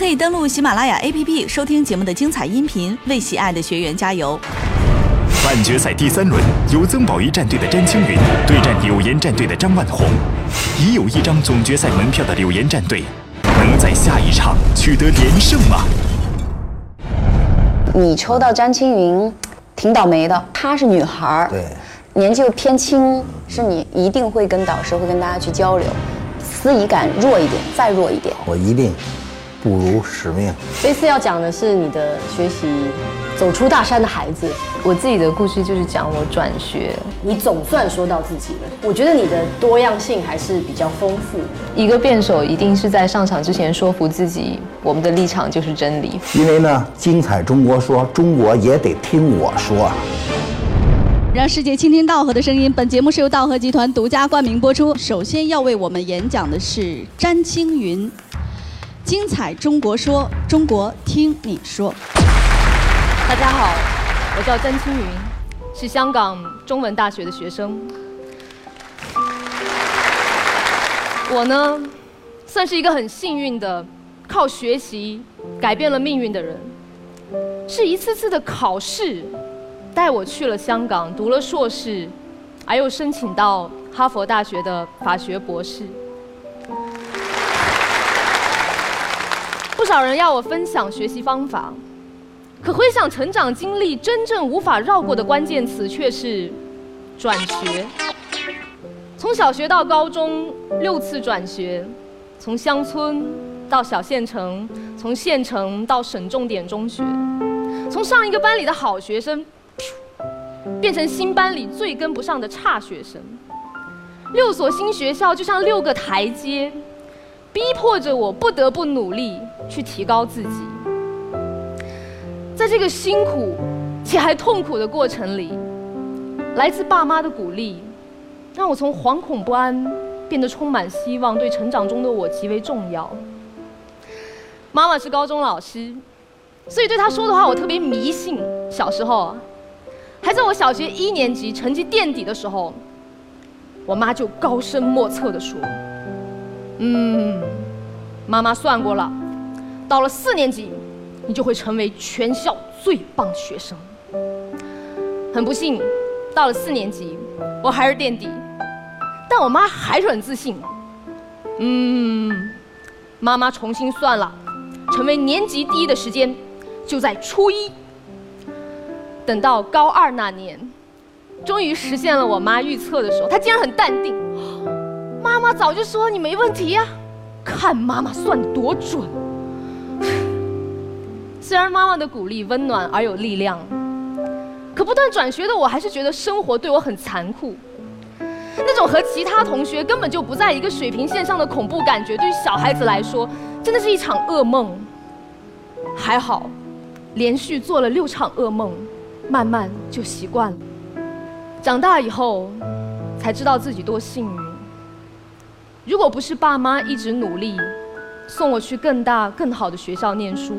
可以登录喜马拉雅 APP 收听节目的精彩音频，为喜爱的学员加油。半决赛第三轮，由曾宝仪战队的詹青云对战柳岩战队的张万红。已有一张总决赛门票的柳岩战队，能在下一场取得连胜吗？你抽到詹青云，挺倒霉的。她是女孩儿，对，年纪又偏轻，是你一定会跟导师会跟大家去交流，司仪感弱一点，再弱一点。我一定不辱使命。这次要讲的是你的学习走出大山的孩子。我自己的故事就是讲我转学，你总算说到自己了。我觉得你的多样性还是比较丰富的。一个辩手一定是在上场之前说服自己，我们的立场就是真理。因为呢，精彩中国说，中国也得听我说。让世界倾听道河的声音。本节目是由道河集团独家冠名播出。首先要为我们演讲的是詹青云。精彩中国说，中国听你说。大家好，我叫詹青云，是香港中文大学的学生。我呢，算是一个很幸运的，靠学习改变了命运的人。是一次次的考试，带我去了香港，读了硕士，而又申请到哈佛大学的法学博士。少人要我分享学习方法，可回想成长经历，真正无法绕过的关键词却是转学。从小学到高中，六次转学，从乡村到小县城，从县城到省重点中学，从上一个班里的好学生，变成新班里最跟不上的差学生。六所新学校就像六个台阶，逼迫着我不得不努力去提高自己。在这个辛苦且还痛苦的过程里，来自爸妈的鼓励。让我从惶恐不安变得充满希望，对成长中的我极为重要。妈妈是高中老师，所以对她说的话我特别迷信。小时候，还在我小学一年级成绩垫底的时候，我妈就高深莫测地说：“嗯，妈妈算过了，到了四年级，你就会成为全校最棒学生。”很不幸，到了四年级。我还是垫底，但我妈还是很自信。嗯，妈妈重新算了，成为年级第一的时间就在初一。等到高二那年，终于实现了我妈预测的时候，她竟然很淡定。妈妈早就说你没问题呀，看妈妈算多准。虽然妈妈的鼓励温暖而有力量。可不断转学的我，还是觉得生活对我很残酷。那种和其他同学根本就不在一个水平线上的恐怖感觉，对于小孩子来说，真的是一场噩梦。还好，连续做了六场噩梦，慢慢就习惯了。长大以后，才知道自己多幸运。如果不是爸妈一直努力，送我去更大更好的学校念书，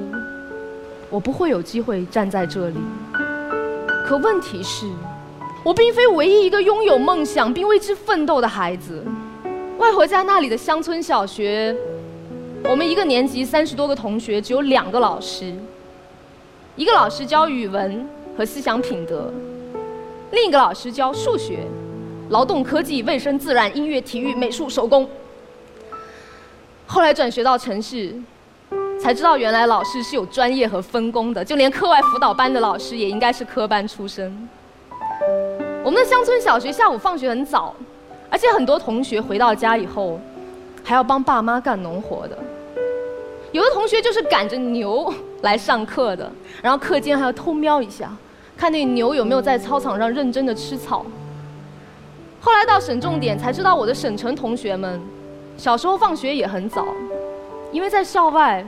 我不会有机会站在这里。可问题是，我并非唯一一个拥有梦想并为之奋斗的孩子。外婆家那里的乡村小学，我们一个年级三十多个同学，只有两个老师。一个老师教语文和思想品德，另一个老师教数学、劳动科技、卫生自然、音乐、体育、美术、手工。后来转学到城市。才知道原来老师是有专业和分工的，就连课外辅导班的老师也应该是科班出身。我们的乡村小学下午放学很早，而且很多同学回到家以后，还要帮爸妈干农活的。有的同学就是赶着牛来上课的，然后课间还要偷瞄一下，看那牛有没有在操场上认真的吃草。后来到省重点才知道，我的省城同学们小时候放学也很早，因为在校外。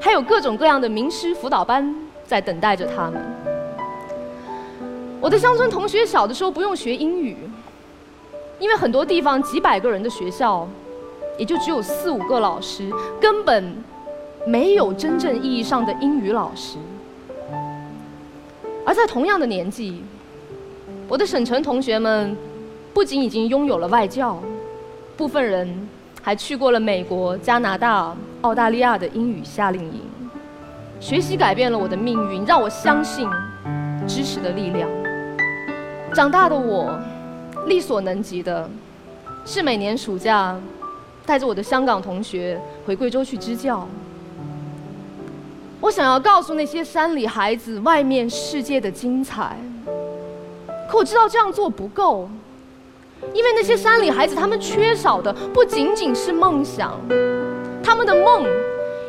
还有各种各样的名师辅导班在等待着他们。我的乡村同学小的时候不用学英语，因为很多地方几百个人的学校，也就只有四五个老师，根本没有真正意义上的英语老师。而在同样的年纪，我的省城同学们不仅已经拥有了外教，部分人还去过了美国、加拿大、澳大利亚的英语夏令营。学习改变了我的命运，让我相信知识的力量。长大的我，力所能及的，是每年暑假带着我的香港同学回贵州去支教。我想要告诉那些山里孩子，外面世界的精彩。可我知道这样做不够，因为那些山里孩子，他们缺少的不仅仅是梦想，他们的梦。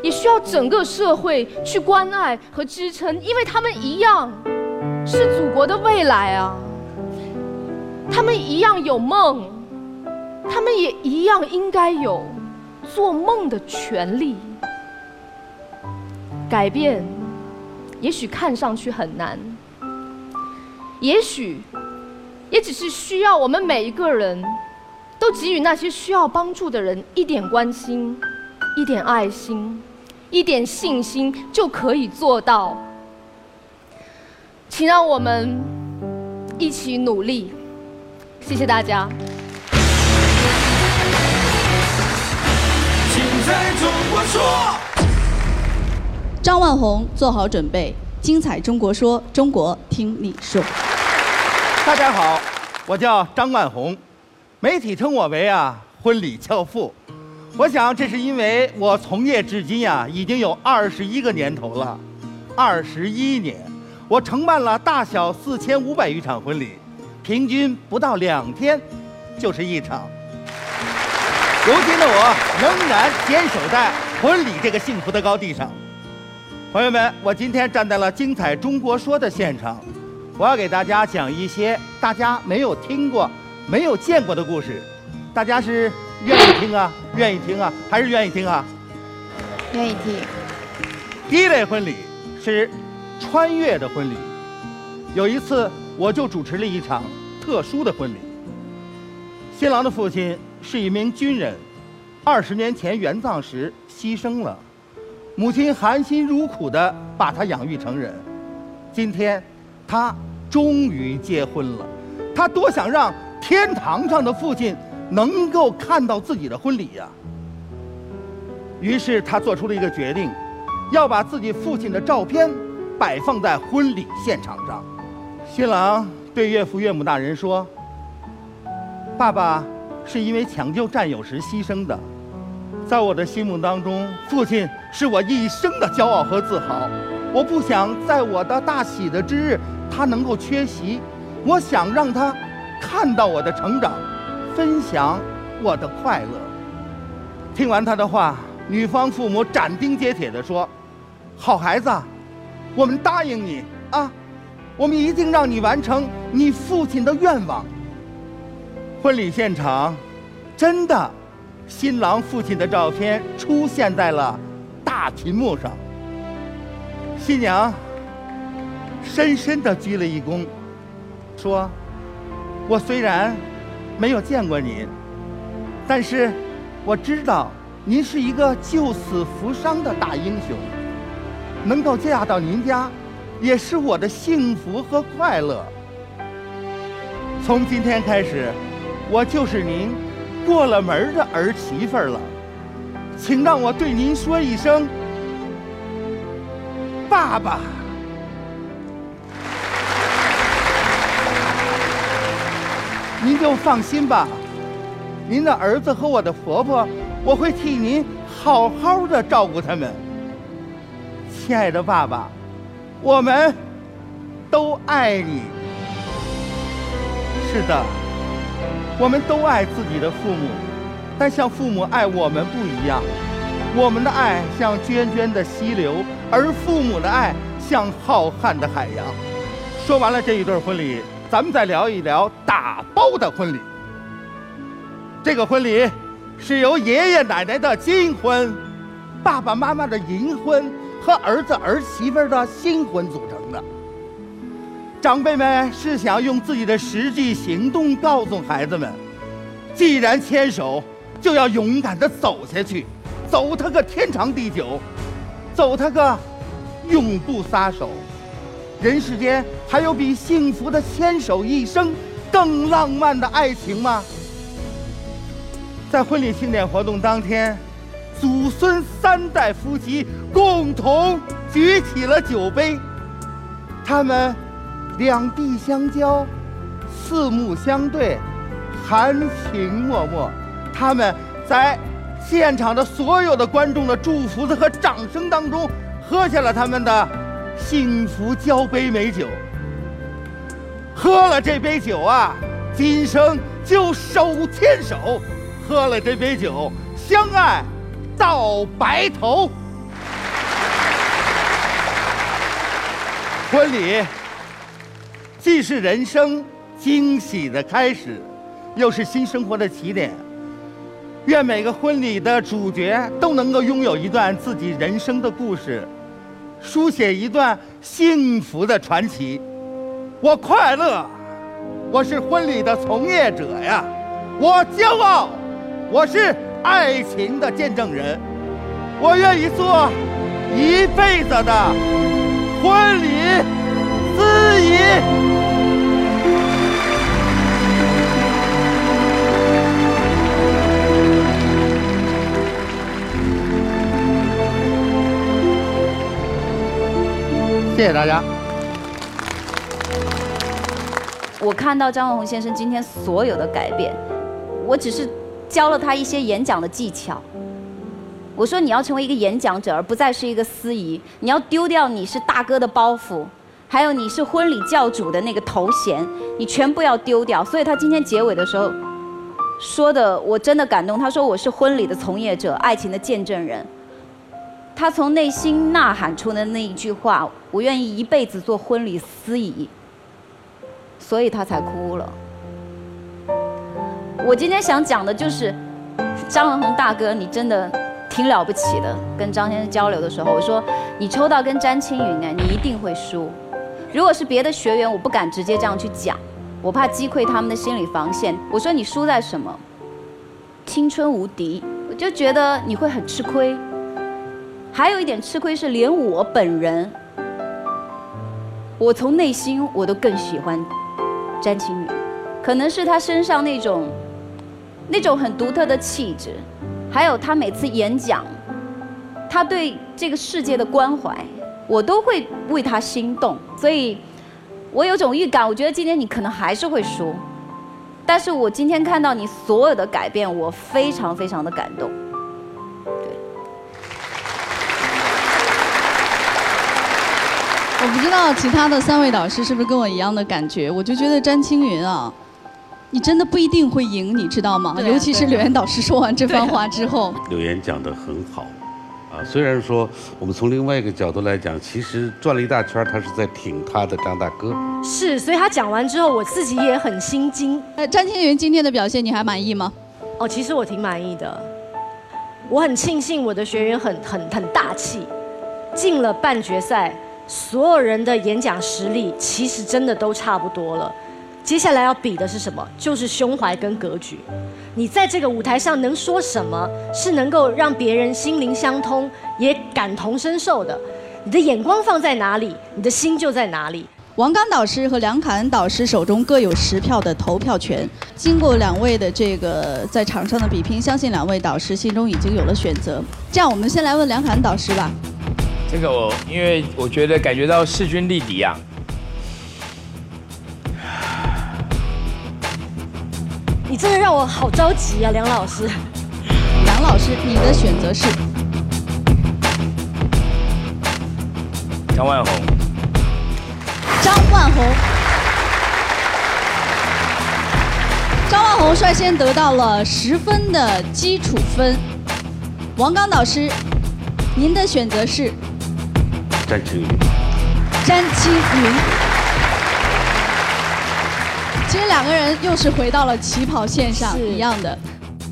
也需要整个社会去关爱和支撑，因为他们一样是祖国的未来啊！他们一样有梦，他们也一样应该有做梦的权利。改变也许看上去很难，也许也只是需要我们每一个人都给予那些需要帮助的人一点关心，一点爱心。一点信心就可以做到，请让我们一起努力。谢谢大家。请在中国说，张万红做好准备，精彩中国说，中国听你说。大家好，我叫张万红，媒体称我为啊婚礼教父。我想，这是因为我从业至今呀，已经有二十一个年头了，二十一年，我承办了大小四千五百余场婚礼，平均不到两天就是一场。如今的我仍然坚守在婚礼这个幸福的高地上。朋友们，我今天站在了精彩中国说的现场，我要给大家讲一些大家没有听过、没有见过的故事，大家是。愿意听啊，愿意听啊，还是愿意听啊？愿意听。第一类婚礼是穿越的婚礼。有一次，我就主持了一场特殊的婚礼。新郎的父亲是一名军人，二十年前援藏时牺牲了，母亲含辛茹苦地把他养育成人。今天，他终于结婚了。他多想让天堂上的父亲。能够看到自己的婚礼呀，于是他做出了一个决定，要把自己父亲的照片摆放在婚礼现场上。新郎对岳父岳母大人说：“爸爸是因为抢救战友时牺牲的，在我的心目当中，父亲是我一生的骄傲和自豪。我不想在我的大喜的之日他能够缺席，我想让他看到我的成长。”分享我的快乐。听完他的话，女方父母斩钉截铁地说：“好孩子，我们答应你啊，我们一定让你完成你父亲的愿望。”婚礼现场，真的，新郎父亲的照片出现在了大屏幕上。新娘深深地鞠了一躬，说：“我虽然……”没有见过您，但是我知道您是一个救死扶伤的大英雄。能够嫁到您家，也是我的幸福和快乐。从今天开始，我就是您过了门的儿媳妇了。请让我对您说一声，爸爸。您就放心吧，您的儿子和我的婆婆，我会替您好好的照顾他们。亲爱的爸爸，我们都爱你。是的，我们都爱自己的父母，但像父母爱我们不一样。我们的爱像涓涓的溪流，而父母的爱像浩瀚的海洋。说完了这一对婚礼。咱们再聊一聊打包的婚礼。这个婚礼是由爷爷奶奶的金婚、爸爸妈妈的银婚和儿子儿媳妇的新婚组成的。长辈们是想用自己的实际行动告诉孩子们：既然牵手，就要勇敢地走下去，走它个天长地久，走它个永不撒手。人世间还有比幸福的牵手一生更浪漫的爱情吗？在婚礼庆典活动当天，祖孙三代夫妻共同举起了酒杯，他们两臂相交，四目相对，含情脉脉。他们在现场的所有的观众的祝福和掌声当中，喝下了他们的幸福交杯美酒。喝了这杯酒啊，今生就手牵手；喝了这杯酒，相爱到白头。婚礼既是人生惊喜的开始，又是新生活的起点。愿每个婚礼的主角都能够拥有一段自己人生的故事，书写一段幸福的传奇。我快乐，我是婚礼的从业者呀，我骄傲，我是爱情的见证人，我愿意做一辈子的婚礼司仪。谢谢大家。我看到张文宏先生今天所有的改变，我只是教了他一些演讲的技巧。我说你要成为一个演讲者，而不再是一个司仪。你要丢掉你是大哥的包袱，还有你是婚礼教主的那个头衔，你全部要丢掉。所以他今天结尾的时候说的，我真的感动。他说我是婚礼的从业者，爱情的见证人。他从内心呐喊出的那一句话：“我愿意一辈子做婚礼司仪。”所以他才哭了。我今天想讲的就是，张文宏大哥，你真的挺了不起的。跟张先生交流的时候，我说你抽到跟詹青云哎，你一定会输。如果是别的学员，我不敢直接这样去讲，我怕击溃他们的心理防线。我说你输在什么？青春无敌，我就觉得你会很吃亏。还有一点吃亏是，连我本人，我从内心我都更喜欢詹青云，可能是他身上那种那种很独特的气质，还有他每次演讲，他对这个世界的关怀，我都会为他心动。所以，我有种预感，我觉得今天你可能还是会输，但是我今天看到你所有的改变，我非常非常的感动。我不知道其他的三位导师是不是跟我一样的感觉，我就觉得詹青云啊，你真的不一定会赢，你知道吗？尤其是柳岩导师说完这番话之后。柳岩讲得很好，啊，虽然说我们从另外一个角度来讲，其实转了一大圈，他是在挺他的张大哥。是，所以他讲完之后，我自己也很心惊。呃，詹青云今天的表现你还满意吗？哦，其实我挺满意的，我很庆幸我的学员很很很大气，进了半决赛。所有人的演讲实力其实真的都差不多了，接下来要比的是什么？就是胸怀跟格局。你在这个舞台上能说什么是能够让别人心灵相通，也感同身受的？你的眼光放在哪里，你的心就在哪里。王刚导师和梁凯恩导师手中各有十票的投票权。经过两位的这个在场上的比拼，相信两位导师心中已经有了选择。这样，我们先来问梁凯恩导师吧。这个我，因为我觉得感觉到势均力敌啊。你真的让我好着急啊，梁老师。梁老师，你的选择是张万红。张万红。张万红率先得到了十分的基础分。王刚导师，您的选择是？詹青云，詹青云，其实两个人又是回到了起跑线上一样的。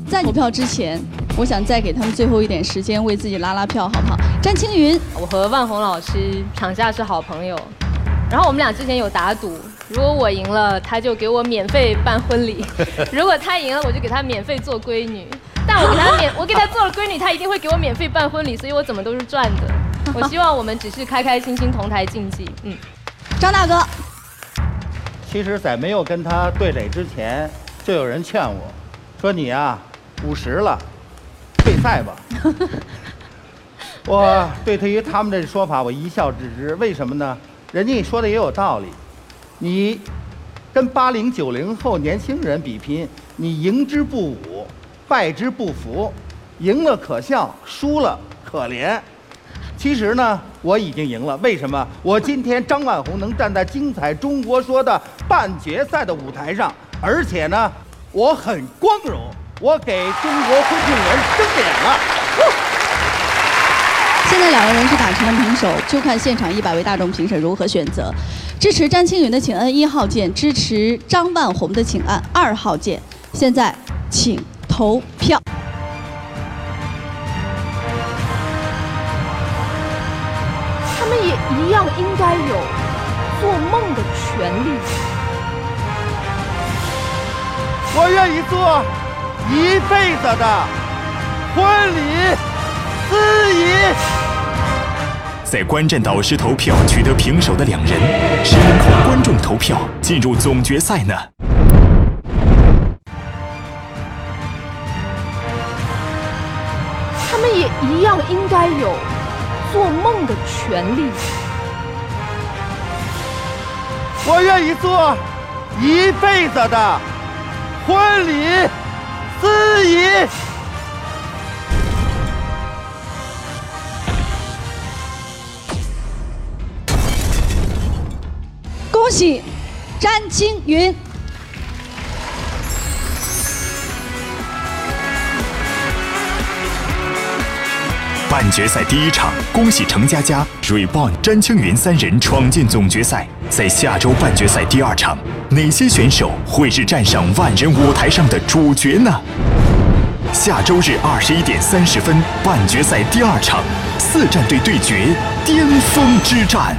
在投票之前，我想再给他们最后一点时间，为自己拉拉票，好不好？詹青云，我和万红老师场下是好朋友，然后我们俩之前有打赌，如果我赢了，他就给我免费办婚礼；如果他赢了，我就给他免费做闺女。但我给他免，我给他做了闺女，他一定会给我免费办婚礼，所以我怎么都是赚的。我希望我们只是开开心心同台竞技。嗯，张大哥，其实，在没有跟他对垒之前，就有人劝我，说你啊，五十了，退赛吧。我对对于他们这说法，我一笑置之。为什么呢？人家说的也有道理。你跟八零九零后年轻人比拼，你赢之不武，败之不服，赢了可笑，输了可怜。其实呢，我已经赢了。为什么？我今天张万红能站在《精彩中国说》的半决赛的舞台上，而且呢，我很光荣，我给中国婚庆人争脸了。现在两个人是打成了平手，就看现场一百位大众评审如何选择。支持詹青云的请按一号键，支持张万红的请按二号键。现在请投票。我愿意做一辈子的婚礼司仪。在观战导师投票取得平手的两人，是能靠观众投票进入总决赛呢？他们也一样应该有做梦的权利。我愿意做一辈子的婚礼司仪。恭喜詹青云！半决赛第一场，恭喜程佳佳、Reborn、詹青云三人闯进总决赛。在下周半决赛第二场，哪些选手会是站上万人舞台上的主角呢？下周日二十一点三十分，半决赛第二场，四战队对决，巅峰之战。